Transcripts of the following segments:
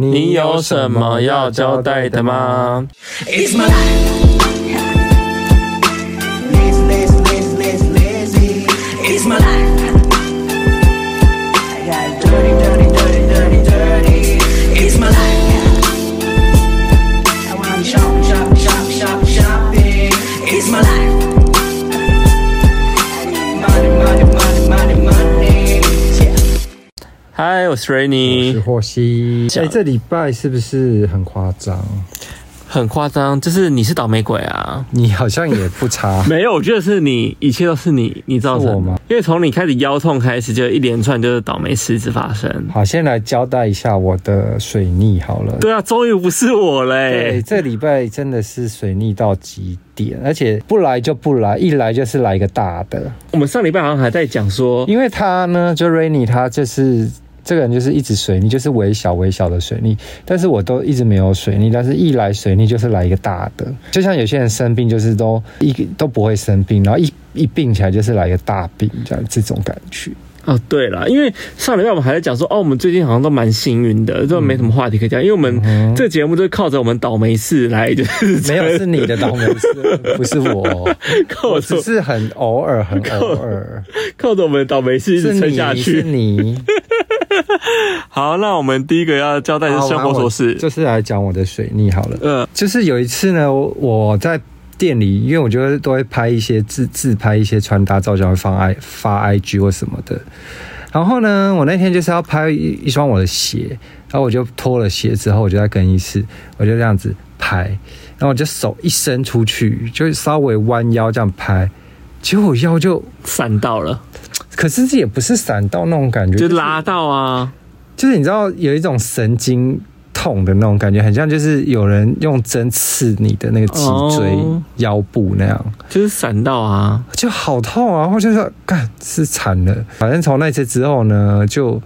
你有什么要交代的吗？嗨，我是 Rainy，我是霍西。哎、欸，这礼拜是不是很夸张？很夸张，就是你是倒霉鬼啊！你好像也不差。没有，我觉得是你，一切都是你，你造成的。我吗？因为从你开始腰痛开始，就一连串就是倒霉事子发生。好，先来交代一下我的水逆好了。对啊，终于不是我嘞！对，这礼拜真的是水逆到极点，而且不来就不来，一来就是来一个大的。我们上礼拜好像还在讲说，因为他呢，就 Rainy 他就是。这个人就是一直水逆，就是微小微小的水逆，但是我都一直没有水逆，但是一来水逆就是来一个大的，就像有些人生病就是都一都不会生病，然后一一病起来就是来一个大病，这样这种感觉。哦，对了，因为上礼拜我们还在讲说，哦，我们最近好像都蛮幸运的，都没什么话题可以讲，因为我们这个节目都靠着我们倒霉事来，就是没有是你的倒霉事，不是我，靠着，只是很偶尔，很偶尔，靠着我们的倒霉事一直撑下去，是你。是你 好，那我们第一个要交代的是生活琐事，就是来讲我的水逆好了。嗯，就是有一次呢，我在店里，因为我觉得都会拍一些自自拍一些穿搭照，就会放 i 发 IG 或什么的。然后呢，我那天就是要拍一一双我的鞋，然后我就脱了鞋之后，我就在更衣室，我就这样子拍，然后我就手一伸出去，就稍微弯腰这样拍，结果我腰就散到了。可是这也不是闪到那种感觉，就拉到啊。就是你知道有一种神经痛的那种感觉，很像就是有人用针刺你的那个脊椎、腰部那样，就是闪到啊，就好痛啊！然后就说干是惨了。反正从那次之后呢，就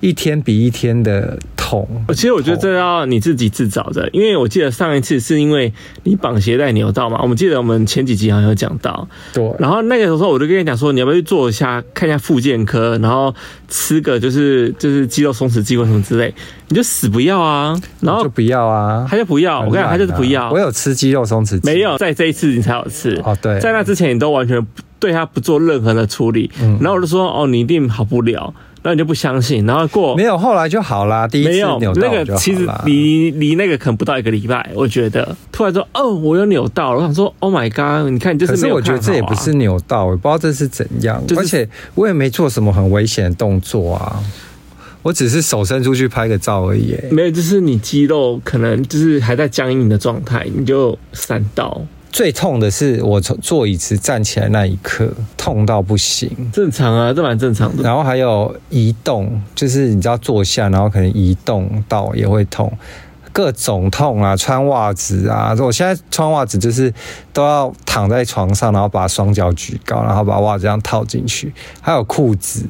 一天比一天的痛。其实我觉得这要你自己自找的，因为我记得上一次是因为你绑鞋带扭到嘛。我们记得我们前几集好像有讲到，对。然后那个时候我就跟你讲说，你要不要去做一下，看一下复健科，然后吃个就是就是肌肉松弛剂或什么之类，你就死不要啊，然后就不要啊，他就不要。我跟你讲，他就是不要。我有吃肌肉松弛剂，没有，在这一次你才有吃哦。对，在那之前你都完全对他不做任何的处理，然后我就说哦，你一定好不了。那你就不相信，然后过没有，后来就好啦。第一次扭到那个其实离离那个可能不到一个礼拜，我觉得突然说哦，我有扭到了，我想说 Oh my God，你看你就是。可是我觉得这也不是扭到，我不知道这是怎样，就是，而且我也没做什么很危险的动作啊，我只是手伸出去拍个照而已。没有，就是你肌肉可能就是还在僵硬的状态，你就闪到。最痛的是我从坐椅子站起来那一刻，痛到不行。正常啊，这蛮正常的。然后还有移动，就是你知道坐下，然后可能移动到也会痛。各种痛啊，穿袜子啊，我现在穿袜子就是都要躺在床上，然后把双脚举高，然后把袜子这样套进去。还有裤子，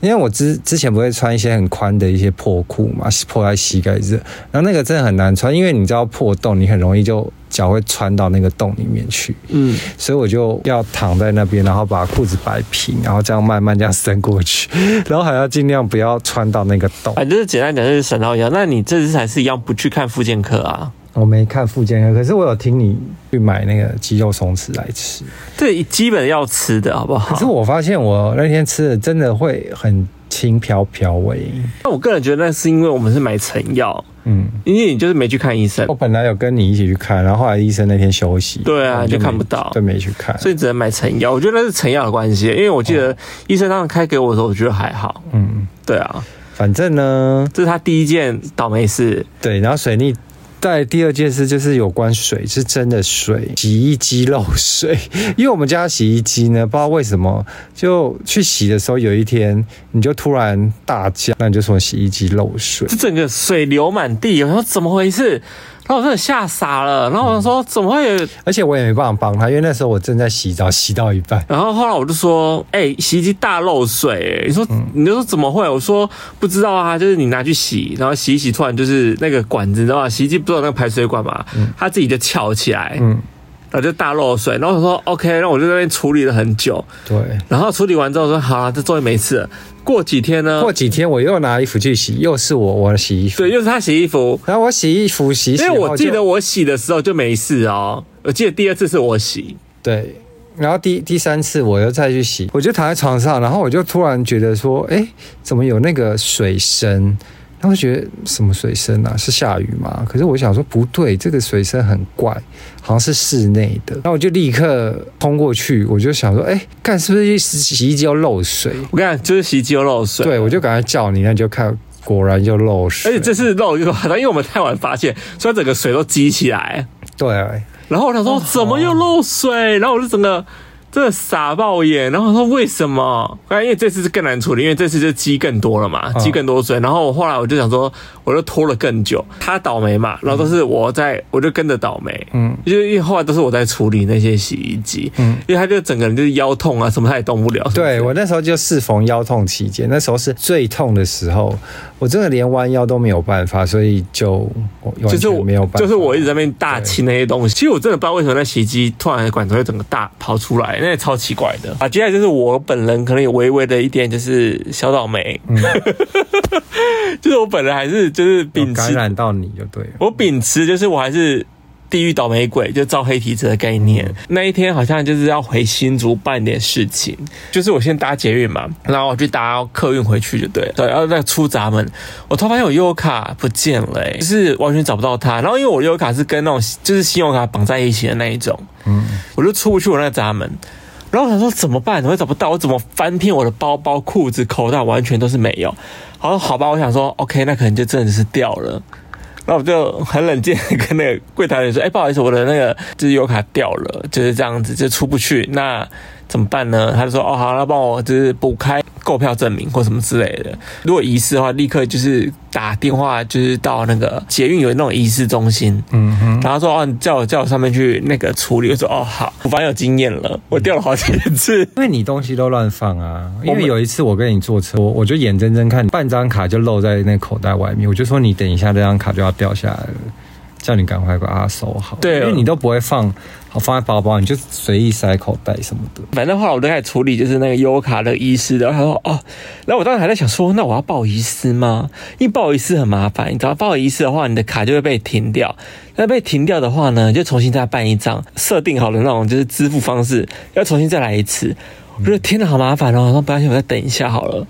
因为我之之前不会穿一些很宽的一些破裤嘛，破在膝盖这，然后那个真的很难穿，因为你知道破洞，你很容易就脚会穿到那个洞里面去。嗯，所以我就要躺在那边，然后把裤子摆平，然后这样慢慢这样伸过去，然后还要尽量不要穿到那个洞。反正就是简单讲，就是神到腰。那你这次还是一样不去看复健科啊？我没看复健科，可是我有听你去买那个肌肉松弛来吃。对，基本要吃的好不好？可是我发现我那天吃的真的会很轻飘飘味。那我个人觉得那是因为我们是买成药，嗯，因为你就是没去看医生。我本来有跟你一起去看，然后后来医生那天休息，对啊，你就看不到，对，没去看，所以只能买成药。我觉得那是成药的关系，因为我记得医生当时开给我的时候，我觉得还好。嗯，对啊，反正呢，这是他第一件倒霉事。对，然后水逆。再第二件事就是有关水，是真的水，洗衣机漏水。因为我们家洗衣机呢，不知道为什么，就去洗的时候，有一天你就突然大叫，那你就说洗衣机漏水，这整个水流满地，我说怎么回事？然后我真的吓傻了，然后我说怎么会有？而且我也没办法帮他，因为那时候我正在洗澡，洗到一半。然后后来我就说：“哎、欸，洗衣机大漏水、欸！”你说，嗯、你就说怎么会？我说不知道啊，就是你拿去洗，然后洗一洗，突然就是那个管子，你知道吗？洗衣机不是有那个排水管嘛，嗯、它自己就翘起来。嗯，然后就大漏水，然后我说 OK，然后我就在那边处理了很久，对，然后处理完之后说好了，这终于没事了。过几天呢？过几天我又拿衣服去洗，又是我我洗衣服，对，又是他洗衣服，然后我洗衣服洗，洗，因为我记得我洗的时候就没事哦，我记得第二次是我洗，对。然后第第三次我又再去洗，我就躺在床上，然后我就突然觉得说，哎，怎么有那个水声？然后觉得什么水声啊？是下雨吗？可是我想说不对，这个水声很怪，好像是室内的。然后我就立刻冲过去，我就想说，哎，看是不是洗衣机要漏水？我看就是洗衣机要漏水。对，我就赶快叫你，那就看，果然就漏水。而且这次漏一个，因为我们太晚发现，所以整个水都积起来。对。然后我想说怎么又漏水？然后我就整个真的傻爆眼。然后我说为什么？因为这次是更难处理，因为这次就积更多了嘛，积更多水。然后我后来我就想说，我就拖了更久。他倒霉嘛，然后都是我在，我就跟着倒霉。嗯，因为后来都是我在处理那些洗衣机。嗯，因为他就整个人就是腰痛啊，什么他也动不了。对，我那时候就适逢腰痛期间，那时候是最痛的时候。我真的连弯腰都没有办法，所以就就是我没有办法，就是我一直在那边大清那些东西。其实我真的不知道为什么那洗衣机突然管子会整个大跑出来，那也超奇怪的啊！接下来就是我本人可能有微微的一点就是小倒霉，嗯、就是我本人还是就是秉持感染到你就对了，我秉持就是我还是。地狱倒霉鬼就招黑体质的概念。嗯、那一天好像就是要回新竹办点事情，就是我先搭捷运嘛，然后我去搭客运回去就对了。对，然后再出闸门，我突然发现我悠游卡不见了，欸，就是完全找不到它。然后因为我悠游卡是跟那种就是信用卡绑在一起的那一种，嗯，我就出不去我那个闸门。然后我想说怎么办？怎么找不到？我怎么翻遍我的包包、裤子、口袋，完全都是没有。好，好吧，我想说，OK，那可能就真的是掉了。那我就很冷静跟那个柜台人说：“哎，不好意思，我的那个就是油卡掉了，就是这样子，就出不去。那怎么办呢？”他就说：“哦，好，那帮我就是补开购票证明或什么之类的。如果遗失的话，立刻就是打电话，就是到那个捷运有那种遗失中心。嗯哼，然后说：哦，你叫我叫我上面去那个处理。我说：哦，好，我反正有经验了，我掉了好几次，因为你东西都乱放啊。因为有一次我跟你坐车，我我就眼睁睁看半张卡就漏在那口袋外面，我就说你等一下，这张卡就要掉下来了。”叫你赶快把它收好，对，因为你都不会放好放在包包，你就随意塞口袋什么的。反正后来我都开始处理，就是那个优卡的遗失的。然后他说哦，然后我当时还在想说，那我要报遗失吗？因为报遗失很麻烦，你只要报遗失的话，你的卡就会被停掉。那被停掉的话呢，就重新再办一张，设定好的那种就是支付方式，要重新再来一次。我觉得天哪，好麻烦哦。然后不要紧，我再等一下好了。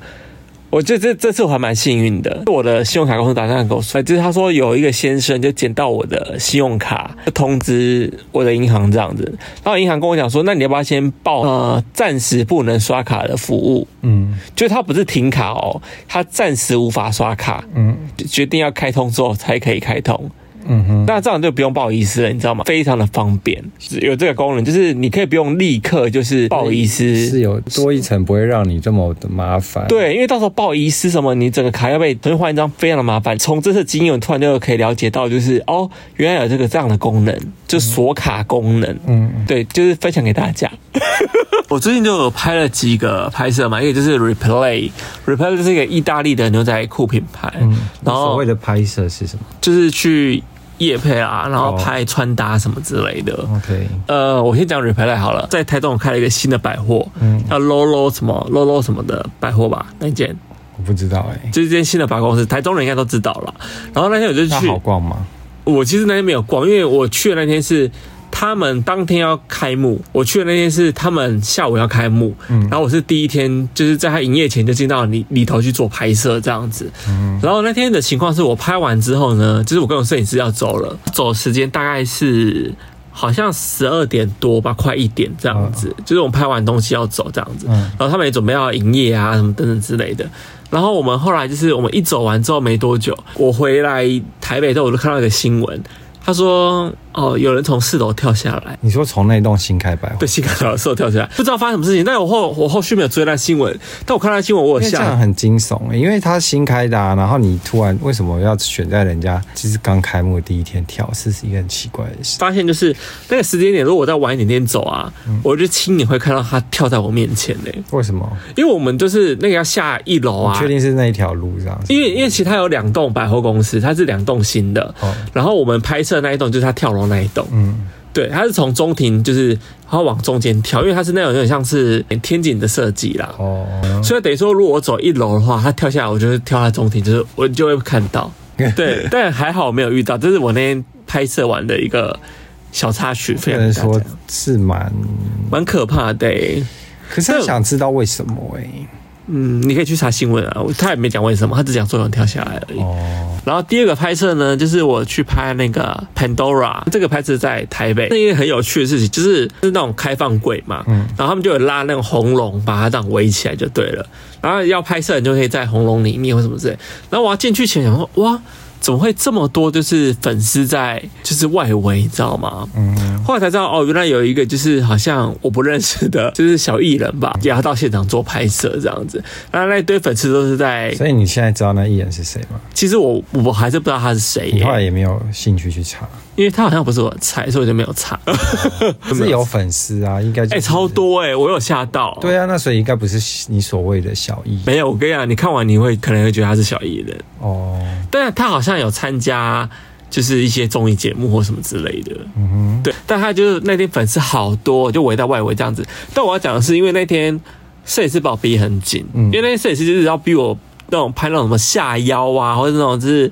我觉得这这次我还蛮幸运的，我的信用卡公司打电话给我说，就是他说有一个先生就捡到我的信用卡，就通知我的银行这样子，然后银行跟我讲说，那你要不要先报呃暂时不能刷卡的服务？嗯，就他不是停卡哦，他暂时无法刷卡，嗯，决定要开通之后才可以开通。嗯哼，那这样就不用报遗失了，你知道吗？非常的方便，有这个功能，就是你可以不用立刻就是报遗失，是有多一层，不会让你这么的麻烦。对，因为到时候报遗失什么，你整个卡要被重新换一张，非常的麻烦。从这次经验，突然就可以了解到，就是哦，原来有这个这样的功能，就锁卡功能。嗯，对，就是分享给大家。我最近就有拍了几个拍摄嘛，一个就是 Replay，Replay 是一个意大利的牛仔裤品牌。嗯，然后所谓的拍摄是什么？就是去。业配啊，然后拍穿搭什么之类的。Oh, OK，呃，我先讲 Replay 好了，在台中我开了一个新的百货，嗯，叫 Lolo 什么 Lolo 什么的百货吧，那间我不知道哎、欸，就是这间新的百货公司，台中人应该都知道了。然后那天我就去，好逛吗？我其实那天没有逛，因为我去的那天是。他们当天要开幕，我去的那天是他们下午要开幕，嗯，然后我是第一天，就是在他营业前就进到里里头去做拍摄这样子，嗯，然后那天的情况是我拍完之后呢，就是我跟我摄影师要走了，走的时间大概是好像十二点多吧，快一点这样子，就是我们拍完东西要走这样子，嗯，然后他们也准备要营业啊什么等等之类的，然后我们后来就是我们一走完之后没多久，我回来台北之后我就看到一个新闻。他说：“哦，有人从四楼跳下来。你说从那栋新开百货对新开百货四楼跳下来，不知道发生什么事情。但我后我后续没有追那新闻，但我看到新闻我有吓。这样很惊悚，因为他新开的，啊，然后你突然为什么要选在人家其实刚开幕的第一天跳，是是一个很奇怪的事。发现就是那个时间点，如果我再晚一点点走啊，嗯、我就亲眼会看到他跳在我面前呢。为什么？因为我们就是那个要下一楼啊，确定是那一条路这样子。因为因为其实他有两栋百货公司，它是两栋新的，哦、然后我们拍摄那一栋就是他跳。楼那一栋，嗯，对，它是从中庭就是它往中间跳，因为它是那种有点像是天井的设计啦。哦，所以等于说，如果我走一楼的话，它跳下来，我就会跳在中庭，就是我就会看到。对，但还好没有遇到，这是我那天拍摄完的一个小插曲。非常说是蛮蛮可怕的，可是我想知道为什么哎、欸。嗯，你可以去查新闻啊，他也没讲为什么，他只讲作用跳下来而已。哦。然后第二个拍摄呢，就是我去拍那个 Pandora，这个拍摄在台北。那一个很有趣的事情，就是是那种开放柜嘛，嗯，然后他们就有拉那种红龙，把它这样围起来就对了。然后要拍摄，你就可以在红龙里面或什么之类。然后我要进去前想说，哇。怎么会这么多？就是粉丝在，就是外围，你知道吗？嗯。后来才知道，哦，原来有一个就是好像我不认识的，就是小艺人吧，也要到现场做拍摄这样子。然后那一堆粉丝都是在。所以你现在知道那艺人是谁吗？其实我我还是不知道他是谁。你后来也没有兴趣去查。因为他好像不是我的菜，所以我就没有查。可 是有粉丝啊，应该哎、欸、超多哎、欸，我有吓到。对啊，那所以应该不是你所谓的小艺。没有，我跟你讲，你看完你会可能会觉得他是小艺人哦。但他好像有参加，就是一些综艺节目或什么之类的。嗯哼，对。但他就是那天粉丝好多，就围在外围这样子。但我要讲的是，因为那天摄影师把我逼很紧，嗯、因为那天摄影师就是要逼我那种拍那种什么下腰啊，或者那种就是。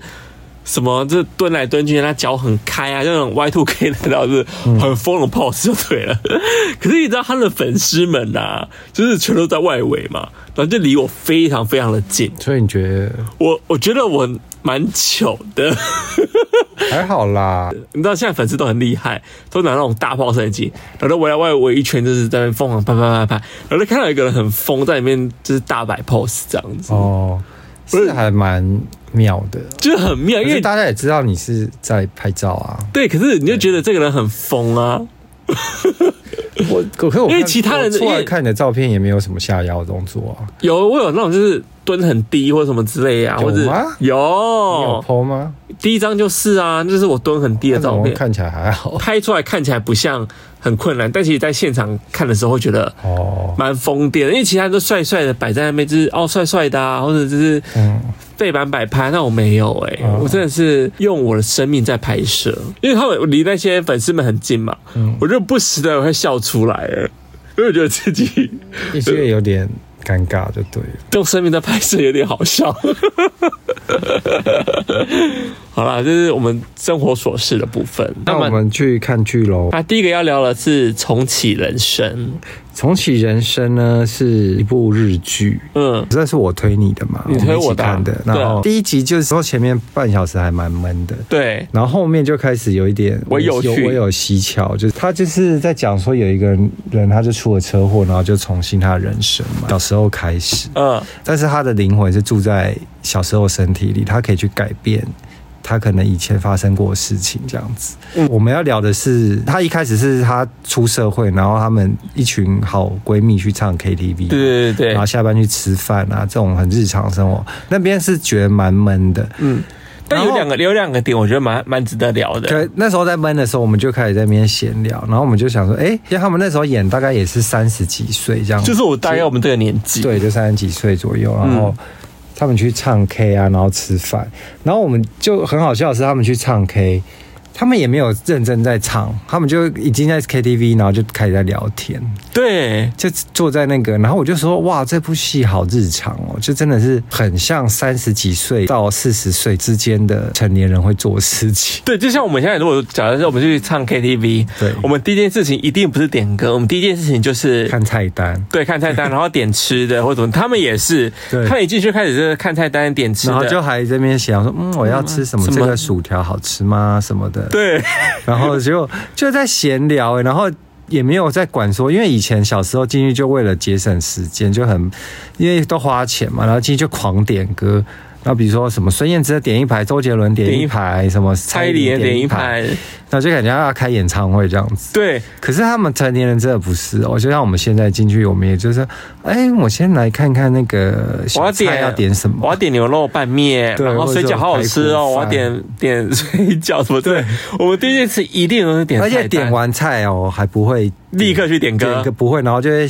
什么？就蹲来蹲去，他脚很开啊，那种 Y Two K 的，然后是很疯的 pose 就对了。嗯、可是你知道他的粉丝们啊，就是全都在外围嘛，然后就离我非常非常的近。所以你觉得？我我觉得我蛮糗的，还好啦。你知道现在粉丝都很厉害，都拿那种大炮摄影机，然后围来外围一圈，就是在那边疯狂拍拍拍拍，然后就看到一个人很疯在里面，就是大摆 pose 这样子。哦，是还蛮。妙的，就很妙，因为大家也知道你是在拍照啊。对，可是你就觉得这个人很疯啊。我 可因为其他人出来看你的照片也没有什么下腰的动作啊。有，我有那种就是蹲很低或什么之类啊，或者有吗？有，你有 po 吗？第一张就是啊，就是我蹲很低的照片，看起来还好，拍出来看起来不像很困难，但其实在现场看的时候会觉得哦蛮疯癫的，因为其他人都帅帅的摆在那边，就是哦帅帅的啊，或者就是嗯。背板摆拍，那我没有哎、欸，我真的是用我的生命在拍摄，因为他们离那些粉丝们很近嘛，我就不时的会笑出来了，因为我觉得自己 一些有点尴尬，就对了，用生命在拍摄有点好笑。好啦，这是我们生活琐事的部分。那我们去看剧喽。啊，第一个要聊的是《重启人生》。《重启人生》呢是一部日剧，嗯，这是我推你的嘛，你推我的，看的。然后第一集就是说前面半小时还蛮闷的，对。然后后面就开始有一点我有有我有蹊跷，就是他就是在讲说有一个人他就出了车祸，然后就重新他的人生嘛，小时候开始，嗯，但是他的灵魂是住在小时候身体里，他可以去改变。他可能以前发生过的事情这样子。嗯，我们要聊的是，他一开始是他出社会，然后他们一群好闺蜜去唱 KTV，对对对，然后下班去吃饭啊，这种很日常生活。那边是觉得蛮闷的，嗯。但有两个有两个点，我觉得蛮蛮值得聊的。可那时候在闷的时候，我们就开始在那边闲聊，然后我们就想说，哎，因为他们那时候演大概也是三十几岁这样，就是我大概我们这个年纪，对，就三十几岁左右，然后。他们去唱 K 啊，然后吃饭，然后我们就很好笑的是，他们去唱 K。他们也没有认真在唱，他们就已经在 KTV，然后就开始在聊天。对，就坐在那个，然后我就说：“哇，这部戏好日常哦，就真的是很像三十几岁到四十岁之间的成年人会做的事情。”对，就像我们现在如果假设我们去唱 KTV，对，我们第一件事情一定不是点歌，我们第一件事情就是看菜单。对，看菜单，然后点吃的或者怎么，他们也是，对他们一进去开始就是看菜单点吃的，然后就还在那边想说：“嗯，我要吃什么？这个薯条好吃吗？什么的。”对，然后就就在闲聊，然后也没有在管说，因为以前小时候进去就为了节省时间，就很因为都花钱嘛，然后进去就狂点歌。然后比如说什么孙燕姿点一排，周杰伦点一排，什么蔡依林点一排，那就感觉要开演唱会这样子。对，可是他们成年人真的不是哦，就像我们现在进去，我们也就是，哎，我先来看看那个我要点要点什么，我要点牛肉拌面，对，然后水饺好好吃哦，我要点点水饺什么。对，我们第一次一定都是点，而且点完菜哦还不会立刻去点歌，点歌不会，然后就会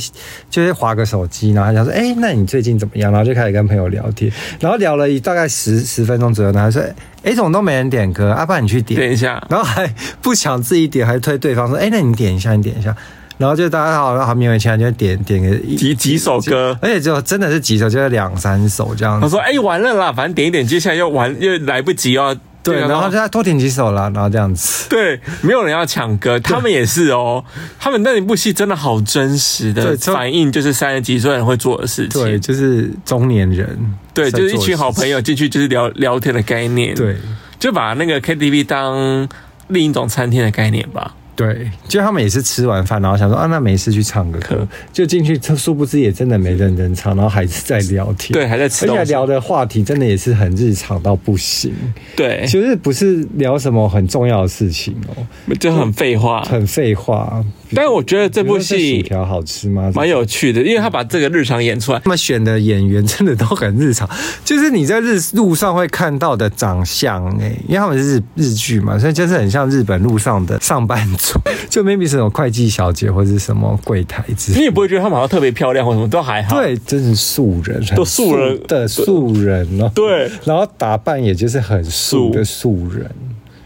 就会划个手机，然后他就说：“哎、欸，那你最近怎么样？”然后就开始跟朋友聊天，然后聊了一大概十十分钟左右，然后说：“哎、欸，怎么都没人点歌？阿、啊、爸，你去点，点一下。”然后还不想自己点，还推对方说：“哎、欸，那你点一下，你点一下。”然后就大家好好勉为其难就点点个几几首歌，而且就真的是几首，就是两三首这样子。他说：“哎、欸，完了啦，反正点一点，接下来又完又来不及哦。”对，然后就再多点几首啦，然后这样子。对，没有人要抢歌，他们也是哦。他们那一部戏真的好真实的反映，就是三十几岁人会做的事情。对，就是中年人。对，就是一群好朋友进去就是聊聊天的概念。对，就把那个 KTV 当另一种餐厅的概念吧。对，就他们也是吃完饭，然后想说啊，那没事去唱个歌，就进去，殊不知也真的没认真唱，然后还是在聊天，对，还在吃，而且聊的话题真的也是很日常到不行，对，其实不是聊什么很重要的事情哦，就很废话，很废话。但是我觉得这部戏薯条好吃吗？蛮有趣的，因为他把这个日常演出来，他们选的演员真的都很日常，就是你在日路上会看到的长相哎，因为他们是日日剧嘛，所以就是很像日本路上的上班族。就 maybe 是那种会计小姐或者是什么柜台之类，你也不会觉得他们好像特别漂亮或什么，都还好。对，真是素人，都素人的素人哦。对，然后打扮也就是很素的素人。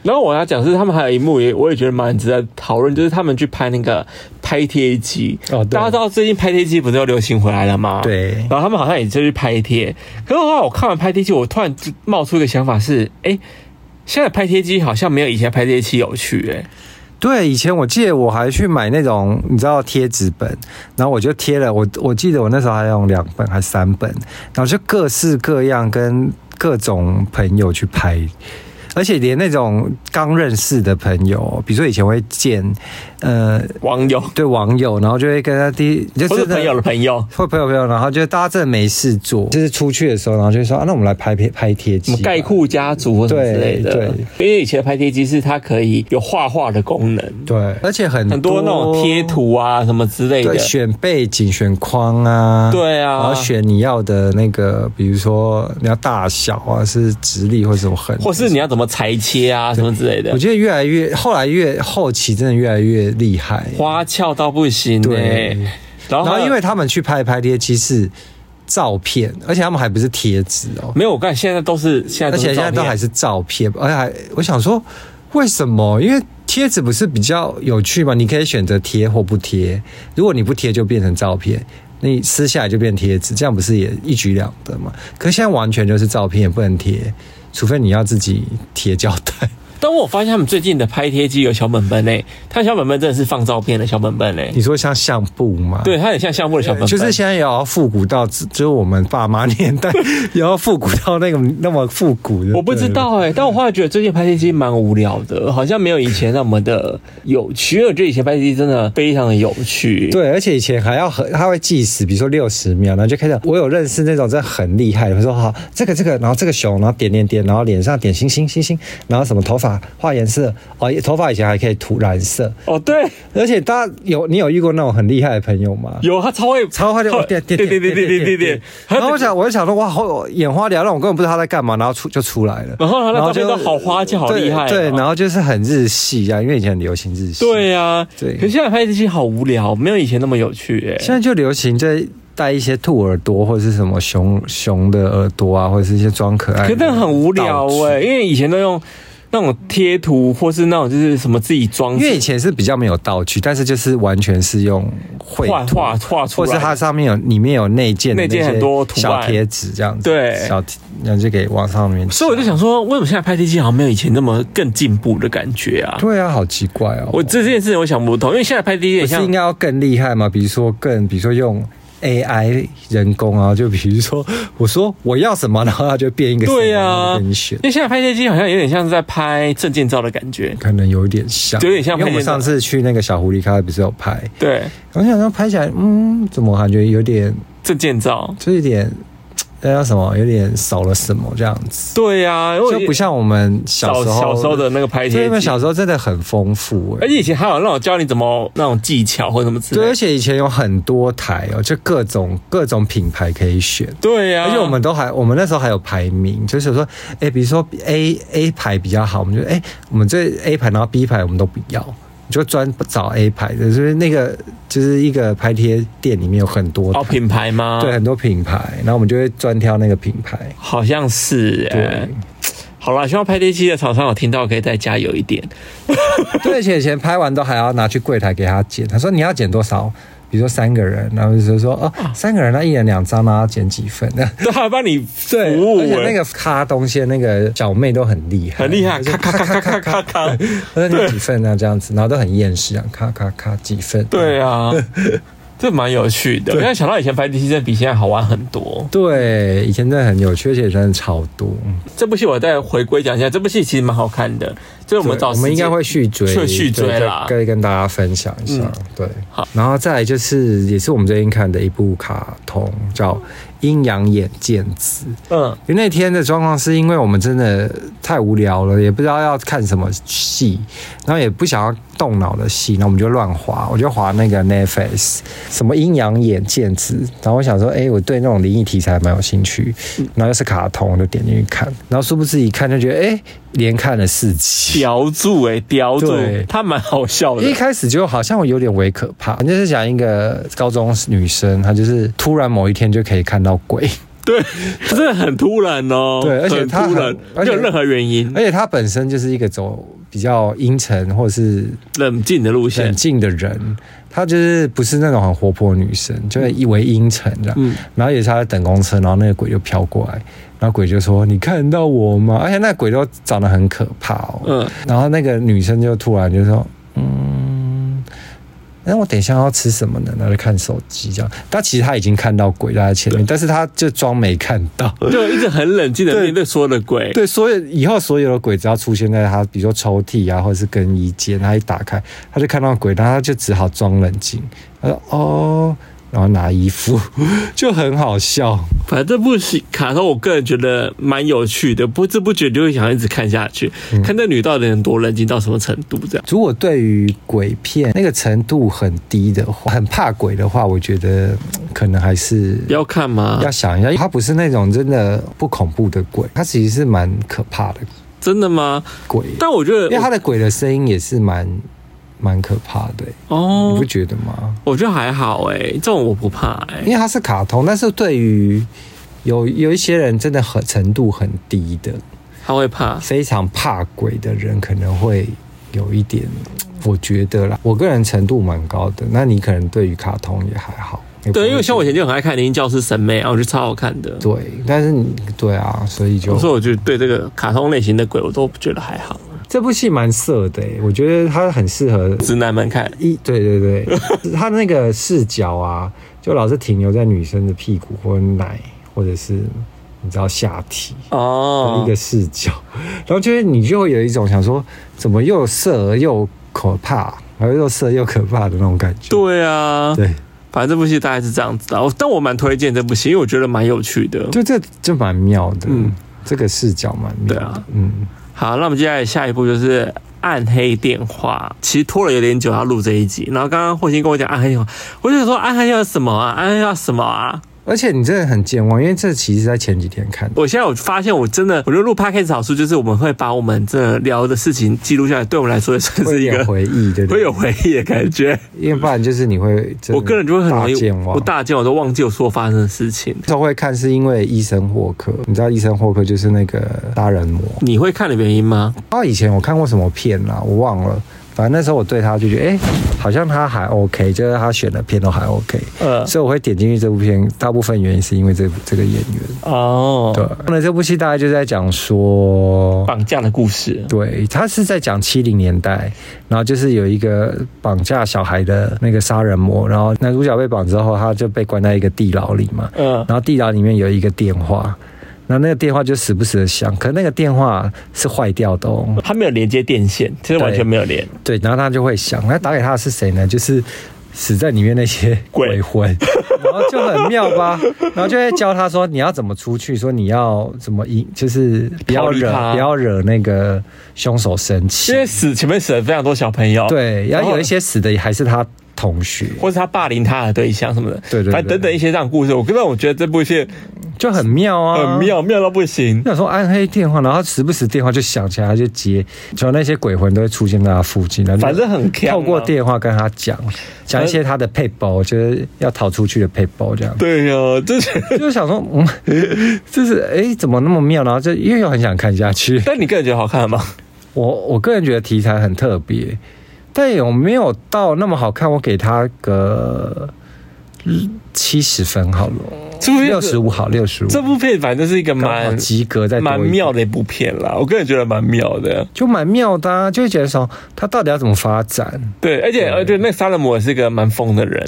然后我要讲是他们还有一幕也我也觉得蛮值得讨论，就是他们去拍那个拍贴机。哦，大家知道最近拍贴机不是又流行回来了吗？对。然后他们好像也就去拍贴，可是后来我看完拍贴机，我突然就冒出一个想法是：哎，现在拍贴机好像没有以前拍贴机有趣哎。对，以前我记得我还去买那种你知道贴纸本，然后我就贴了我，我记得我那时候还用两本还三本，然后就各式各样跟各种朋友去拍。而且连那种刚认识的朋友，比如说以前会见，呃，网友对网友，然后就会跟他第就是朋友的朋友，会朋友朋友，然后就大家真的没事做，就是出去的时候，然后就说啊，那我们来拍拍拍贴机，盖库家族或什么之类的。对，因为以前的拍贴机是它可以有画画的功能，对，而且很很多那种贴图啊什么之类的，对，选背景、选框啊，对啊，然后选你要的那个，比如说你要大小啊，是直立或者什么横，或是你要怎么。裁切啊，什么之类的，我觉得越来越后来越后期，真的越来越厉害，花俏到不行。对，然后因为他们去拍拍贴机是照片，而且他们还不是贴纸哦，没有，我看现在都是现在，而且现在都还是照片，而且还我想说为什么？因为贴纸不是比较有趣吗？你可以选择贴或不贴，如果你不贴就变成照片，你撕下来就变贴纸，这样不是也一举两得吗？可是现在完全就是照片，也不能贴。除非你要自己贴胶带。但我发现他们最近的拍贴机有小本本诶，他小本本真的是放照片的小本本诶。你说像相簿吗？对，它很像相簿的小本本。就是现在也要复古到，就是我们爸妈年代也 要复古到那个那么复古的。我不知道诶，但我后来觉得最近拍贴机蛮无聊的，好像没有以前那么的有趣。因为我觉得以前拍贴机真的非常的有趣。对，而且以前还要很，他会计时，比如说六十秒，然后就开始。我有认识那种真的很厉害的，比如说好这个这个，然后这个熊，然后点点点，然后脸上点星星星星，然后什么头发画颜色，哦，头发以前还可以涂染色。哦，对，而且大家有你有遇过那种很厉害的朋友吗？有，他超会，超会就点点点 点点点点点。然后我想，我就想说，哇，好眼花缭乱，我根本不知道他在干嘛，然后出就出来了。然后然后就好花就好厉害，对，然后就是很日系啊，因为以前很流行日系。对呀，对。可现在拍日系好无聊，没有以前那么有趣诶。现在就流行在。戴一些兔耳朵或者是什么熊熊的耳朵啊，或者是一些装可爱，可是很无聊哎、因为以前都用那种贴图，或是那种就是什么自己装，因为以前是比较没有道具，但是就是完全是用绘画画画出来，或是它上面有里面有内建内建很多图小贴纸这样子，对，小然后就给往上面。所以我就想说，为什么现在拍贴机好像没有以前那么更进步的感觉啊？对啊，好奇怪哦！我这件事情我想不通，因为现在拍贴机是应该要更厉害嘛？比如说更，比如说用。AI 人工啊，就比如说，我说我要什么，然后它就变一个对呀，给你选。因为现在拍相机好像有点像是在拍证件照的感觉，可能有点像，有点像。因为我们上次去那个小狐狸咖啡不是有拍？对，我想说拍起来，嗯，怎么感觉有点证件照，就有点。那叫什么？有点少了什么这样子？对呀、啊，就不像我们小时候小时候的那个拍贴机。因为小时候真的很丰富，而且以前还有那种教你怎么那种技巧或什么之类的。对，而且以前有很多台哦，就各种各种品牌可以选。对呀、啊，而且我们都还，我们那时候还有排名，就是说，哎，比如说 A A 牌比较好，我们就哎，我们这 A 牌，然后 B 牌我们都不要。就专找 A 牌的，就是那个就是一个拍贴店里面有很多哦品牌吗？对，很多品牌，然后我们就会专挑那个品牌。好像是，对。好啦，希望拍贴机的厂商有听到，可以再加油一点。对，而且以前拍完都还要拿去柜台给他剪，他说你要剪多少？比如说三个人，然后就说哦，三个人那一人两张，那要剪几份？对，还帮你。对，而且那个咔东西，那个小妹都很厉害，很厉害，咔咔咔咔咔咔咔。那你几份啊？这样子，然后都很厌世啊，咔咔咔几份？对啊。这蛮有趣的，我现在想到以前拍 D C 真的比现在好玩很多。对，以前真的很有趣，而且真的超多。这部戏我再回归讲一下，这部戏其实蛮好看的。就是我们找，我们应该会续追，会续追啦，可以跟大家分享一下。嗯、对，好，然后再来就是，也是我们最近看的一部卡通，叫。阴阳眼见子，嗯，因为那天的状况是因为我们真的太无聊了，也不知道要看什么戏，然后也不想要动脑的戏，那我们就乱滑，我就滑那个 Netflix，什么阴阳眼见子，然后我想说，哎、欸，我对那种灵异题材蛮有兴趣，然后又是卡通，我就点进去看，然后殊不知一看就觉得，哎、欸，连看了四集，叼住哎，叼住，他蛮好笑的，一开始就好像有点微可怕，就是讲一个高中女生，她就是突然某一天就可以看到。鬼，对，真的很突然哦。对，而且他突然，没有任何原因，而且他本身就是一个走比较阴沉或者是冷静的路线，冷静的人。她就是不是那种很活泼的女生，就是以为阴沉这样。嗯，然后也是他在等公车，然后那个鬼就飘过来，然后鬼就说：“你看到我吗？”而且那个鬼都长得很可怕哦。嗯，然后那个女生就突然就说：“嗯。”那我等一下要吃什么呢？然后就看手机这样。但其实他已经看到鬼在他前面，但是他就装没看到，就一直很冷静的面对所有的鬼。对，所以以后所有的鬼只要出现在他，比如说抽屉啊，或者是更衣间，他一打开，他就看到鬼，然后他就只好装冷静。他说：“哦。”然后拿衣服 就很好笑，反正这部戏卡通我个人觉得蛮有趣的，不知不觉就会想一直看下去，嗯、看那女到底能多冷静到什么程度这样。如果对于鬼片那个程度很低的话，很怕鬼的话，我觉得 可能还是要看吗？要想一下，它不是那种真的不恐怖的鬼，它其实是蛮可怕的。真的吗？鬼？但我觉得，因为它的鬼的声音也是蛮。蛮可怕的哦，你不觉得吗？我觉得还好哎，这种我不怕哎，因为它是卡通。但是对于有有一些人真的很程度很低的，他会怕，非常怕鬼的人可能会有一点。我觉得啦，我个人程度蛮高的。那你可能对于卡通也还好，对，因为像我以前就很爱看《灵异教师》审美啊，我觉得超好看的。对，但是你对啊，所以就所以我就对这个卡通类型的鬼，我都觉得还好。这部戏蛮色的，我觉得它很适合直男们看。一，对对对，他 那个视角啊，就老是停留在女生的屁股或奶，或者是你知道下体哦一个视角，然后就是你就会有一种想说，怎么又色又可怕，然后又色又可怕的那种感觉。对啊，对，反正这部戏大概是这样子的。但我蛮推荐这部戏，因为我觉得蛮有趣的，就这就蛮妙的。嗯，这个视角蛮妙的。啊，嗯。好，那我们接下来下一步就是《暗黑电话》。其实拖了有点久要录这一集，然后刚刚霍星跟我讲《暗黑电话》，我就想说《暗黑要》什么啊？《暗黑要》什么啊？而且你真的很健忘，因为这其实在前几天看的。我现在我发现，我真的，我觉得录 podcast 好处就是我们会把我们这聊的事情记录下来，对我们来说也算是一个回忆，对不对，会有回忆的感觉。因为不然就是你会，我个人就会很容易健忘，我大健忘都忘记我所发生的事情。都会看是因为医生霍克，你知道医生霍克就是那个杀人魔。你会看的原因吗？啊，以前我看过什么片啊？我忘了。反正那时候我对他就觉得，哎、欸，好像他还 OK，就是他选的片都还 OK，呃，所以我会点进去这部片。大部分原因是因为这这个演员哦，对。那这部戏大概就在讲说绑架的故事，对，他是在讲七零年代，然后就是有一个绑架小孩的那个杀人魔，然后男主角被绑之后，他就被关在一个地牢里嘛，嗯，然后地牢里面有一个电话。那那个电话就时不时的响，可那个电话是坏掉的哦，他没有连接电线，其实完全没有连。对，然后他就会响，那打给他的是谁呢？就是死在里面那些鬼魂，然后就很妙吧，然后就会教他说你要怎么出去，说你要怎么引，就是不要惹不要惹那个凶手生气，因为死前面死了非常多小朋友，对，然后有一些死的还是他同学，或是他霸凌他的对象什么的，对对，反正等等一些这样的故事，我根本我觉得这部戏。就很妙啊，很妙，妙到不行。那时候暗黑电话，然后时不时电话就响起来，他就接，就那些鬼魂都会出现在他附近，反正很透过电话跟他讲，讲一些他的配包，就是要逃出去的配包这样。对呀、啊，就是 就是想说，嗯，就是哎、欸，怎么那么妙？然后就因为又很想看下去。但你个人觉得好看吗？我我个人觉得题材很特别，但有没有到那么好看？我给他个七十分好了。六十五好，六十五。这部片反正是一个蛮及格，在蛮妙的一部片啦。我个人觉得蛮妙的，就蛮妙的，啊，就会觉得说他到底要怎么发展？对，而且而且那杀人魔也是一个蛮疯的人。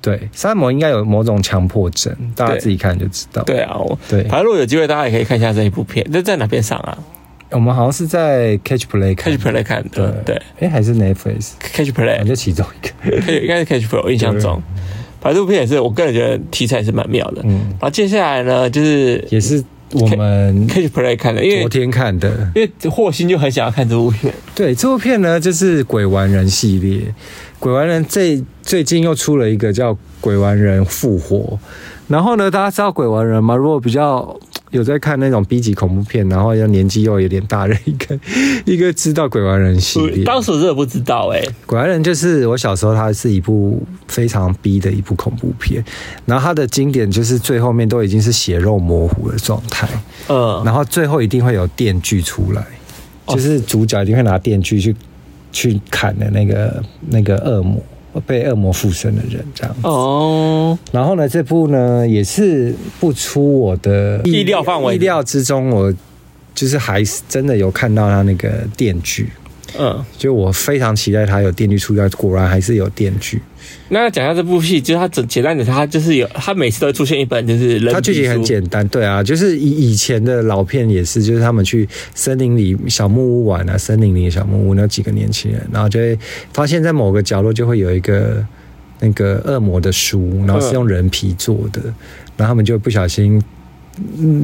对，杀人魔应该有某种强迫症，大家自己看就知道。对啊，对。反正如果有机会，大家也可以看一下这一部片。这在哪边上啊？我们好像是在 Catch Play，Catch Play 看的。对，哎，还是 Netflix Catch Play，就其中一个，应该是 Catch Play，我印象中。反正这部片也是，我个人觉得题材是蛮妙的。嗯，然后接下来呢，就是也是我们 Catch Play 看的，因为昨天看的，因为霍心就很想要看这部片。对，这部片呢，就是鬼玩人系列。鬼玩人最最近又出了一个叫鬼玩人复活。然后呢，大家知道鬼玩人吗？如果比较。有在看那种 B 级恐怖片，然后又年纪又有点大的一个 一个知道鬼玩人系列，当时真的不知道哎、欸。鬼玩人就是我小时候，它是一部非常逼的一部恐怖片，然后它的经典就是最后面都已经是血肉模糊的状态，嗯，然后最后一定会有电锯出来，就是主角一定会拿电锯去去砍的那个那个恶魔。被恶魔附身的人这样子。哦，然后呢，这部呢也是不出我的意料范围，意料之中，我就是还是真的有看到他那个电锯，嗯，就我非常期待他有电锯出来，果然还是有电锯。那讲一下这部戏，就是它整简单的，它就是有，它每次都会出现一本，就是人。它剧情很简单，对啊，就是以以前的老片也是，就是他们去森林里小木屋玩啊，森林里的小木屋，那几个年轻人，然后就会发现，在某个角落就会有一个那个恶魔的书，然后是用人皮做的，然后他们就不小心。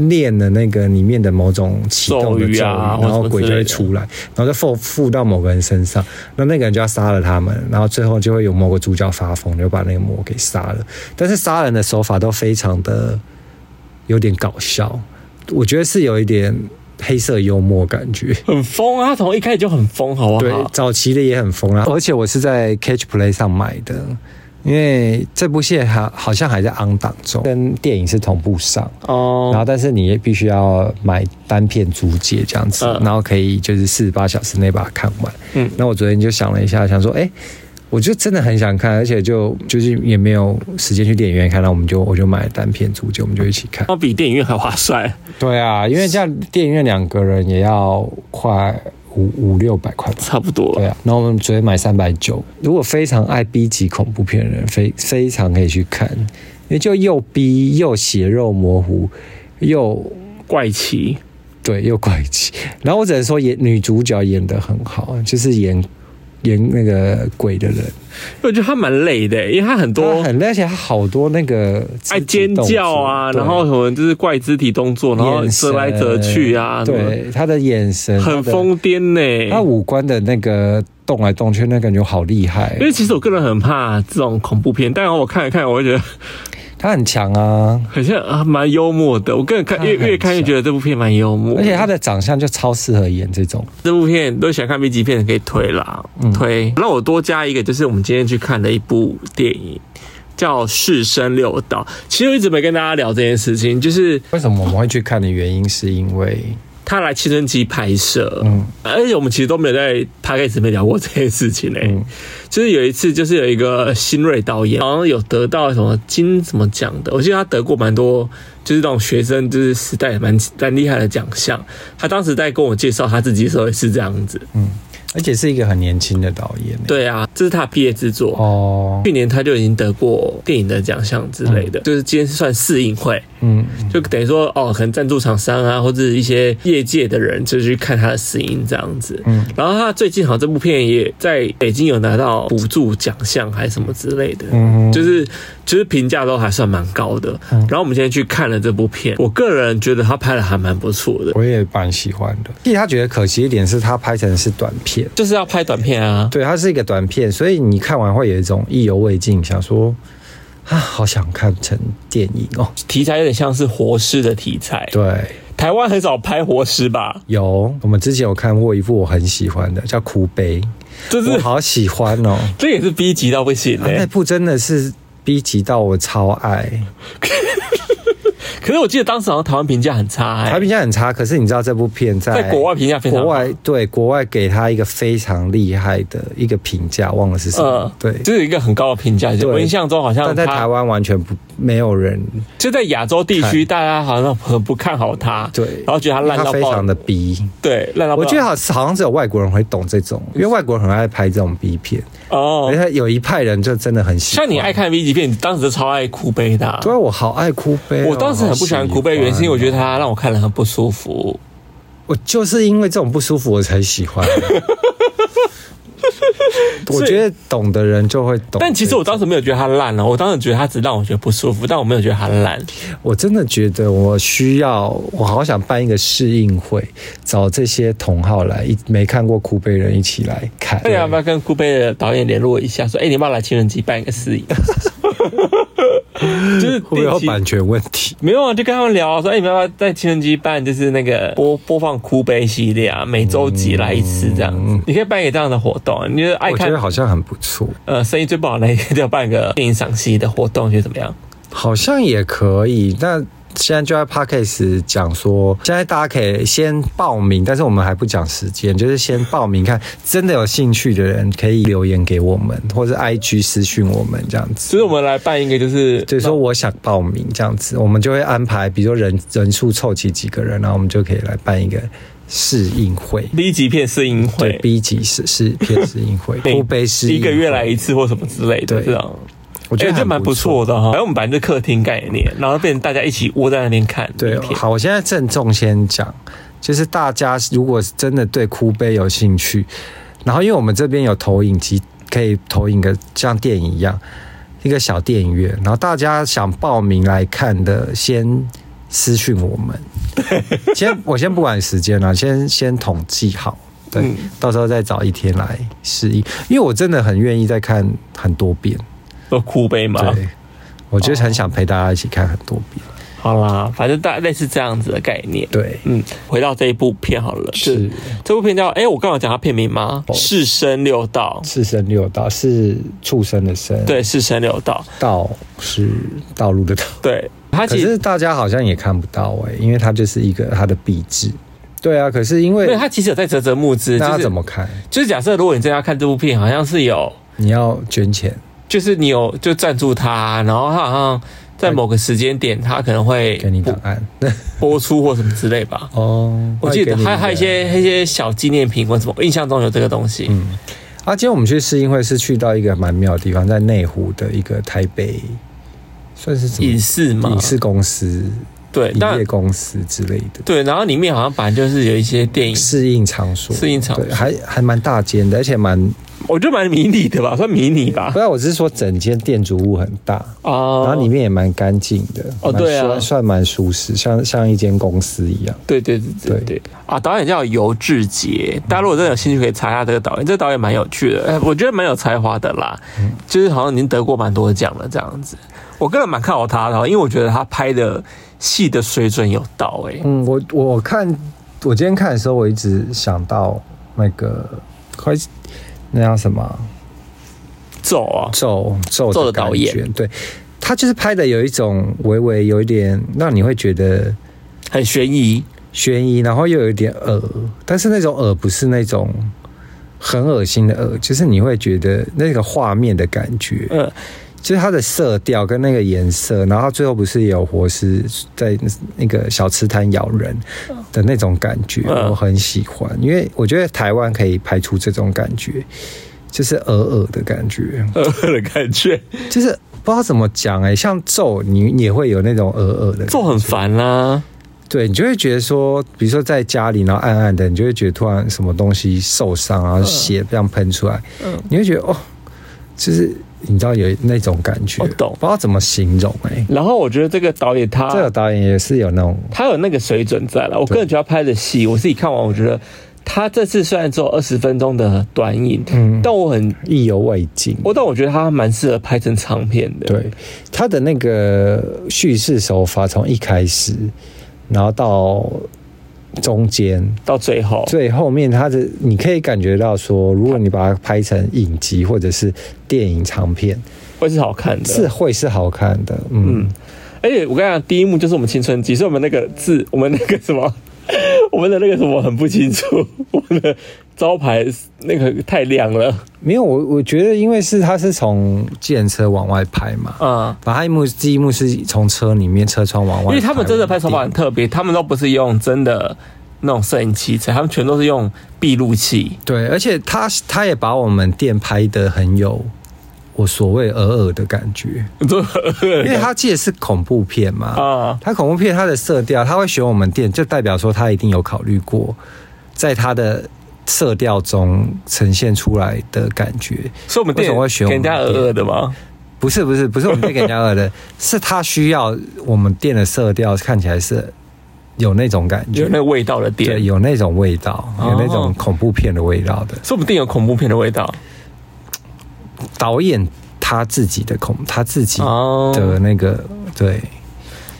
念了那个里面的某种启动的咒语，然后鬼就会出来，然后就附附到某个人身上，那那个人就要杀了他们，然后最后就会有某个主角发疯，就把那个魔给杀了。但是杀人的手法都非常的有点搞笑，我觉得是有一点黑色幽默感觉，很疯啊！他从一开始就很疯，好不好？对，早期的也很疯啊，而且我是在 Catch Play 上买的。因为这部戏还好像还在 on 档中，跟电影是同步上哦。然后，但是你也必须要买单片租借这样子，然后可以就是四十八小时内把它看完。嗯，那我昨天就想了一下，想说，哎，我就真的很想看，而且就就是也没有时间去电影院看，那我们就我就买单片租借，我们就一起看。那比电影院还划算。对啊，因为这样电影院两个人也要快。五五六百块吧，差不多。对啊，然后我们昨天买三百九。如果非常爱 B 级恐怖片的人，非非常可以去看，因为就又逼又血肉模糊又怪奇，对，又怪奇。然后我只能说演女主角演得很好，就是演。演那个鬼的人，我觉得他蛮累的，因为他很多很累，而且他好多那个爱尖叫啊，然后什么就是怪肢体动作，然后折来折去啊，对，他的眼神很疯癫呢，他五官的那个动来动去，那感觉好厉害。因为其实我个人很怕这种恐怖片，但我看一看，我会觉得。他很强啊，好像啊蛮幽默的。我个人看越越看越觉得这部片蛮幽默，而且他的长相就超适合演这种。这部片都喜欢看 B 级片的可以推啦，嗯、推。那我多加一个，就是我们今天去看的一部电影，叫《尸生六道》。其实我一直没跟大家聊这件事情，就是为什么我们会去看的原因，是因为。他来青春期拍摄，嗯，而且我们其实都没有在 podcast 里面聊过这件事情嘞、欸。嗯，就是有一次，就是有一个新锐导演，好像有得到什么金什么奖的，我记得他得过蛮多，就是那种学生就是时代蛮蛮厉害的奖项。他当时在跟我介绍他自己的时候也是这样子，嗯。而且是一个很年轻的导演。对啊，这是他毕业之作哦。去年他就已经得过电影的奖项之类的，嗯、就是今天是算试映会，嗯，就等于说哦，可能赞助厂商啊，或者一些业界的人就去看他的试映这样子。嗯，然后他最近好像这部片也在北京有拿到补助奖项还是什么之类的，嗯，就是就是评价都还算蛮高的。嗯、然后我们今天去看了这部片，我个人觉得他拍的还蛮不错的，我也蛮喜欢的。其实他觉得可惜一点是他拍成是短片。就是要拍短片啊，对，它是一个短片，所以你看完会有一种意犹未尽，想说啊，好想看成电影哦。题材有点像是活尸的题材。对，台湾很少拍活尸吧？有，我们之前有看过一部我很喜欢的，叫《哭悲》，这是我好喜欢哦。这也是 B 级到不行的、欸啊，那部真的是 B 级到我超爱。可是我记得当时好像台湾评价很差、欸，台湾评价很差。可是你知道这部片在在国外评价非常，国外对国外给他一个非常厉害的一个评价，忘了是什么。呃、对，就是一个很高的评价。我印象中好像但在台湾完全不没有人，就在亚洲地区大家好像很不看好他。对，然后觉得他烂到爆，非常的逼。对，烂到爆。我觉得好好像只有外国人会懂这种，因为外国人很爱拍这种逼片。哦，有一派人就真的很喜欢。像你爱看 V 级片，你当时就超爱哭悲的、啊。对，我好爱哭悲、哦。我当时很不喜欢哭悲，原因是我觉得他让我看了很不舒服。我就是因为这种不舒服，我才喜欢。我觉得懂的人就会懂，但其实我当时没有觉得他烂了，我当时觉得他只让我觉得不舒服，但我没有觉得他烂。我真的觉得我需要，我好想办一个试映会，找这些同好来，一没看过酷贝人一起来看。那你要不要跟酷贝的导演联络一下，说，哎、欸，你要不要来情人节办一个试映？就是会有版权问题，没有啊，就跟他们聊说，哎、欸，你们要不要在情人节办，就是那个播播放哭悲系列啊，每周几来一次这样子，嗯、你可以办一个这样的活动。你觉得爱看？我觉得好像很不错。呃，生意最不好那一天就要办个电影赏析的活动，觉得怎么样？好像也可以，但。现在就在 Podcast 讲说，现在大家可以先报名，但是我们还不讲时间，就是先报名看，真的有兴趣的人可以留言给我们，或者 IG 私讯我们这样子。所以我们来办一个，就是就是说我想报名这样子，我们就会安排，比如说人人数凑齐几个人，然后我们就可以来办一个试映会，B 级片试映会，对，B 级试试片试映会，哭悲试一个月来一次或什么之类的，对。我觉得这蛮不错的哈，然后我们本来是客厅概念，然后变成大家一起窝在那边看。对，好，我现在郑重先讲，就是大家如果真的对哭杯有兴趣，然后因为我们这边有投影机，可以投影个像电影一样一个小电影院，然后大家想报名来看的，先私讯我们。对，先我先不管时间了，先先统计好，对，嗯、到时候再找一天来试一，因为我真的很愿意再看很多遍。都哭悲嘛？对，我就是很想陪大家一起看很多遍。哦、好啦，反正大类似这样子的概念。对，嗯，回到这一部片好了。是这部片叫哎、欸，我刚刚讲它片名吗？是生六道。是生六道是畜生的生。对，是生六道。道是道路的道。对，它其实大家好像也看不到哎、欸，因为它就是一个它的壁纸。对啊，可是因为对它其实有在啧啧募资，那怎么看？就是、就是、假设如果你真的要看这部片，好像是有你要捐钱。就是你有就赞助他，然后他好像在某个时间点，他可能会给你档案播出或什么之类吧。哦，我记得还还有一些一些小纪念品或什么，我印象中有这个东西。嗯，啊，今天我们去试映会是去到一个蛮妙的地方，在内湖的一个台北，算是什么影视嘛？影视公司对，影业公司之类的。对，然后里面好像本来就是有一些电影适应场所，适应场所还还蛮大间的，而且蛮。我觉得蛮迷你的吧，算迷你吧。不然我只是说整间建筑物很大啊，然后里面也蛮干净的哦，对啊，算蛮舒适，像像一间公司一样。对对对对对啊！导演叫尤志杰，大家如果真的有兴趣，可以查一下这个导演。这个导演蛮有趣的，哎，我觉得蛮有才华的啦，就是好像已经得过蛮多奖了这样子。我个人蛮看好他的，因为我觉得他拍的戏的水准有到。哎，嗯，我我看我今天看的时候，我一直想到那个快。那叫什么？咒啊，咒咒咒的导演，对，他就是拍的有一种微微有一点让你会觉得很悬疑，悬疑，然后又有一点恶，但是那种恶不是那种很恶心的恶，就是你会觉得那个画面的感觉，嗯。就是它的色调跟那个颜色，然后最后不是有活尸在那个小吃摊咬人的那种感觉，我很喜欢，因为我觉得台湾可以拍出这种感觉，就是恶恶的感觉，恶恶的感觉，就是不知道怎么讲哎，像咒你也会有那种恶恶的，咒很烦啦，对，你就会觉得说，比如说在家里然后暗暗的，你就会觉得突然什么东西受伤，然后血这样喷出来，嗯，你会觉得哦，就是。你知道有那种感觉，我懂，不知道怎么形容哎、欸。然后我觉得这个导演他，这个导演也是有那种，他有那个水准在了。我个人觉得他拍的戏，我自己看完，我觉得他这次虽然只有二十分钟的短影，嗯，但我很意犹未尽。我但我觉得他蛮适合拍成长片的。对，他的那个叙事手法，从一开始，然后到中间，到最后，最后面，它的你可以感觉到说，如果你把它拍成影集或者是电影长片，会是好看的，是会是好看的。嗯，嗯而且我跟你讲，第一幕就是我们青春期，是我们那个字，我们那个什么。我们的那个什么很不清楚，我们的招牌那个太亮了。没有，我我觉得因为是他是从计程车往外拍嘛，嗯，把他一幕第一幕是从车里面车窗往外拍，因为他们真的拍手法很特别，他们都不是用真的那种摄影器材，他们全都是用闭路器。对，而且他他也把我们店拍得很有。我所谓尔尔的感觉，因为他记得是恐怖片嘛，啊，他恐怖片他的色调，他会选我们店，就代表说他一定有考虑过，在他的色调中呈现出来的感觉。所以我们店会选给人家尔尔的吗？不是不是不是我们店给人家尔的，是他需要我们店的色调看起来是有那种感觉，有那味道的店，对，有那种味道，有那种恐怖片的味道的。说不定有恐怖片的味道。导演他自己的恐，他自己的那个、oh, 对，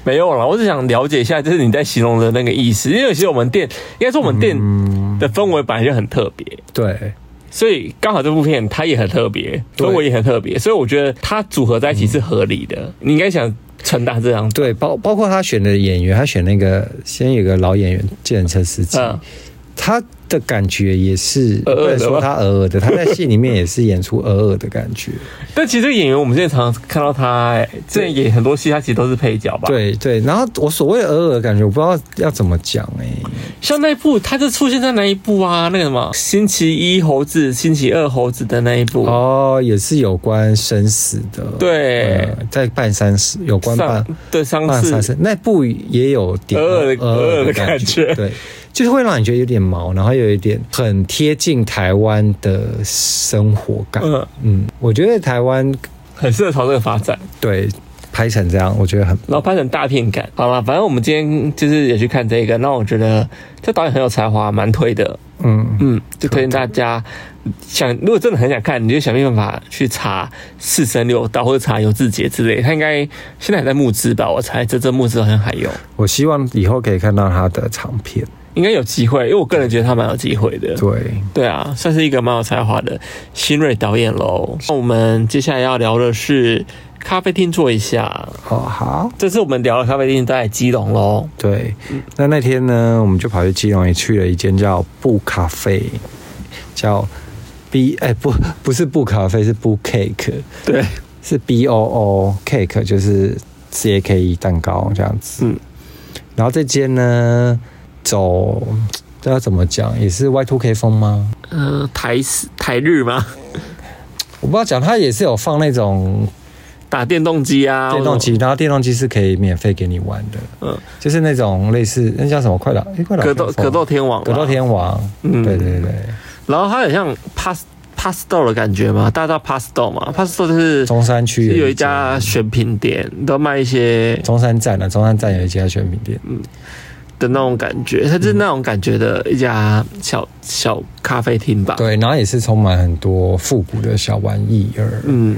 没有了。我只想了解一下，就是你在形容的那个意思。因为其实我们店，应该说我们店的氛围本来就很特别，对，所以刚好这部片它也很特别，氛围也很特别，所以我觉得它组合在一起是合理的。嗯、你应该想传达这样，对，包包括他选的演员，他选那个先有个老演员，计程车司机，嗯、他。的感觉也是，不能说他尔尔的，他在戏里面也是演出尔尔的感觉。但其实这个演员，我们现在常常看到他，哎，这演很多戏，他其实都是配角吧？对对。然后我所谓尔尔的感觉，我不知道要怎么讲哎。像那一部，他就出现在哪一部啊？那个什么，星期一猴子，星期二猴子的那一部哦，也是有关生死的。对，呃、在办丧事，有关办对丧事，那部也有点尔尔的尔尔的感觉，对。就是会让你觉得有点毛，然后有一点很贴近台湾的生活感。嗯嗯，我觉得台湾很适合朝这个发展。对，拍成这样，我觉得很，然后拍成大片感。好了，反正我们今天就是也去看这个，那我觉得这导演很有才华，蛮推的。嗯嗯，就推荐大家想，如果真的很想看，你就想尽办法去查四神六道或者查游志杰之类。他应该现在还在募资吧？我猜这这募资好像还有。我希望以后可以看到他的长片。应该有机会，因为我个人觉得他蛮有机会的。对对啊，算是一个蛮有才华的新锐导演喽。那我们接下来要聊的是咖啡厅坐一下。哦好，这次我们聊的咖啡厅在基隆喽。对，那那天呢，我们就跑去基隆，也去了一间叫布咖啡，叫 B 哎、欸、不不是布咖啡，是布 cake。对，是 B O O cake，就是 C A K E 蛋糕这样子。嗯。然后这间呢，走这要怎么讲，也是 Y two K 风吗？呃，台台日吗？我不知道讲，它也是有放那种打电动机啊，电动机，然后电动机是可以免费给你玩的。嗯，就是那种类似那叫什么快打？快打！格斗格斗天王，格斗天王。嗯，对对对。然后它很像 Pass Pastel 的感觉嘛，大家知道 Pastel 嘛？Pastel 就是中山区有一家选品店，都卖一些中山站的中山站有一家选品店，嗯的那种感觉，它就是那种感觉的一家小小咖啡厅吧。对，然后也是充满很多复古的小玩意儿，嗯，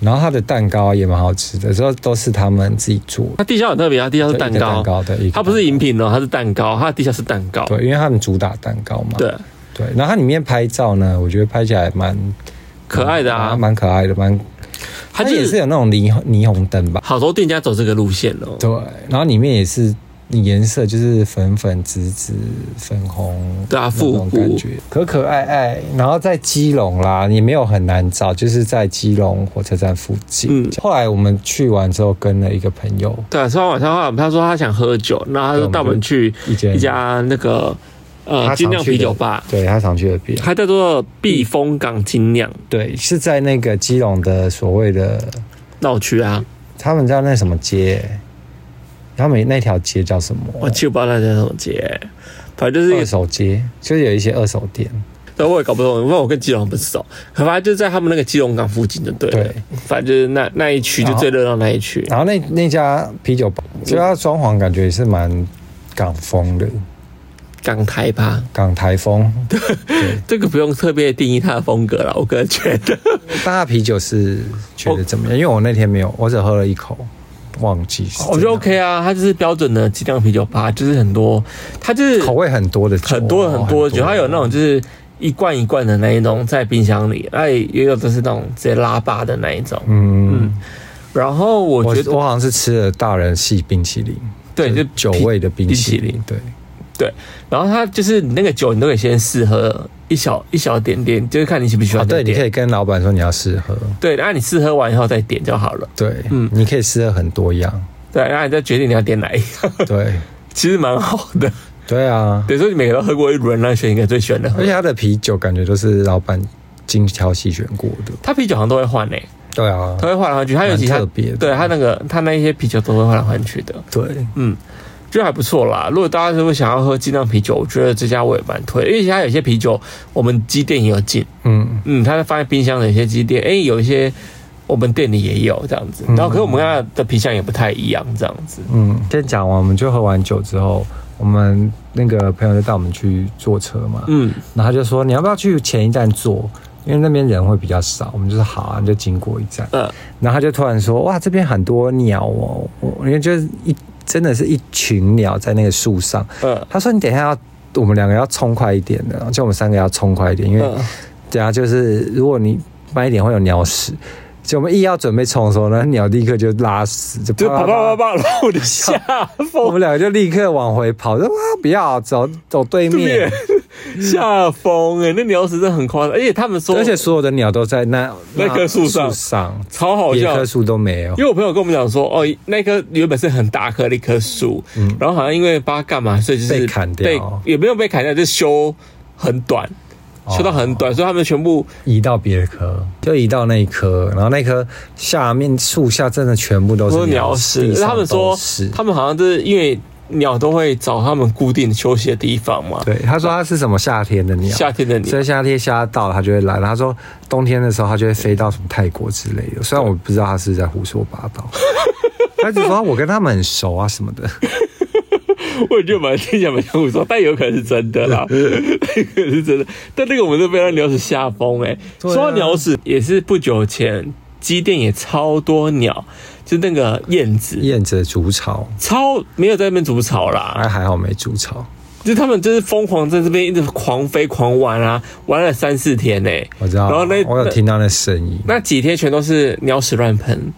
然后它的蛋糕也蛮好吃的，这都是他们自己做的。它地下很特别，它地下是蛋糕，蛋糕的，它不是饮品哦，它是蛋糕，它的地下是蛋糕。对，因为他们主打蛋糕嘛。对。对，然后它里面拍照呢，我觉得拍起来蛮可爱的啊，蛮可爱的，蛮，它也是有那种霓霓虹灯吧。好多店家走这个路线哦。对，然后里面也是颜色就是粉粉紫紫粉红，对啊，复古感觉，可可爱爱。然后在基隆啦，也没有很难找，就是在基隆火车站附近。嗯，后来我们去完之后，跟了一个朋友，对，吃完晚餐后，他说他想喝酒，然后他就带我们去一家一家那个。呃，精酿啤酒吧，对他常去的啤酒，他叫做避风港精酿，对，是在那个基隆的所谓的闹区啊，他们叫那什么街，他们那条街叫什么？我记不知道那叫什么街，反正就是二手街，就是有一些二手店。对，我也搞不懂，因为我跟基隆不熟，反正就在他们那个基隆港附近就，对，对，反正就是那那一区就最热闹那一区。然后那那家啤酒吧，就它装潢感觉也是蛮港风的。港台吧，港台风。对，这个不用特别定义它的风格了，我个人觉得。大啤酒是觉得怎么样？因为我那天没有，我只喝了一口，忘记。我觉得 OK 啊，它就是标准的精酿啤酒吧，就是很多，它就是口味很多的酒，很多很多的酒，它有那种就是一罐一罐的那一种在冰箱里，哎，也有的是那种直接拉巴的那一种，嗯嗯。然后我觉得我，我好像是吃了大人系冰淇淋，对，就酒味的冰淇淋，对。对，然后它就是你那个酒，你都可以先试喝一小一小点点，就是看你喜不喜欢。对，你可以跟老板说你要试喝。对，然后你试喝完以后再点就好了。对，嗯，你可以试喝很多样。对，然后你再决定你要点哪一样。对，其实蛮好的。对啊，等于说你每个都喝过一轮，然后选一个最喜欢的。而且他的啤酒感觉都是老板精挑细选过的。他啤酒好像都会换诶。对啊，他会换来换去，他有其他特别的。对他那个他那一些啤酒都会换来换去的。对，嗯。就还不错啦。如果大家如果想要喝精酿啤酒，我觉得这家我也蛮推，因为其他有些啤酒我们机店也有进，嗯嗯，它放在冰箱的一些机店，哎，有一些我们店里也有这样子。然后，可是我们家的啤箱也不太一样，这样子。嗯，先讲完，我们就喝完酒之后，我们那个朋友就带我们去坐车嘛，嗯，然后他就说你要不要去前一站坐，因为那边人会比较少。我们就说好啊，就经过一站，嗯，然后他就突然说哇，这边很多鸟哦，我因为就是一。真的是一群鸟在那个树上。嗯，他说：“你等一下要，我们两个要冲快一点的，就我们三个要冲快一点，因为等下就是如果你慢一点会有鸟屎。就我们一要准备冲的时候，那鸟立刻就拉屎，就跑跑跑跑，然后我就吓疯。我们两个就立刻往回跑，说：哇，不要走走对面。” 吓疯哎！那鸟屎真的很夸张，而且他们说，而且所有的鸟都在那那棵树上，上超好笑，一棵树都没有。因为我朋友跟我们讲说，哦，那棵原本是很大棵的一棵树，嗯，然后好像因为不知道干嘛，所以就是被砍掉，也没有被砍掉，就修很短，修到很短，所以他们全部移到别的棵，就移到那一棵，然后那棵下面树下真的全部都是鸟屎。他们说，他们好像就是因为。鸟都会找他们固定休息的地方嘛？对，他说他是什么夏天的鸟，夏天的鸟，所以夏天夏到了，他就会来。他说冬天的时候，他就会飞到什么泰国之类的。虽然我不知道他是在胡说八道，他只说我跟他们很熟啊什么的。我觉得蛮听起来蛮像胡说，但有可能是真的啦，有可能是真的。但那个我们都被他鸟屎吓疯哎！说到鸟屎，也是不久前机电也超多鸟。就那个燕子，燕子的筑巢超没有在那边筑巢啦，还还好没筑巢。就他们就是疯狂在这边一直狂飞狂玩啊，玩了三四天呢、欸。我知道，然后那我有听到那声音那，那几天全都是鸟屎乱喷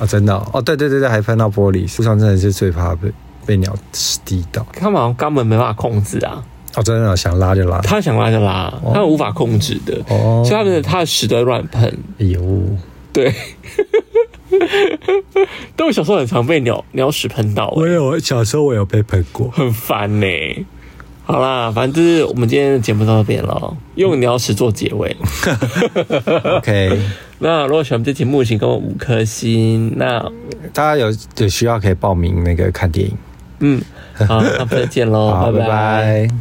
啊！真的哦，对对对对，还喷到玻璃，树上真的是最怕被被鸟屎滴到。他们好像根本没办法控制啊！哦，真的想拉就拉，他想拉就拉，哦、他们无法控制的哦，所以他们他的屎都乱喷。哎呦，对。但我小时候很常被鸟鸟屎喷到，我有小时候我有被喷过，很烦呢。好啦，反正就是我们今天的节目到这边了，用鸟屎做结尾。OK，那如果喜欢这节目，请给我五颗星。那大家有有需要可以报名那个看电影。嗯，好，那不再见喽，拜拜。拜拜。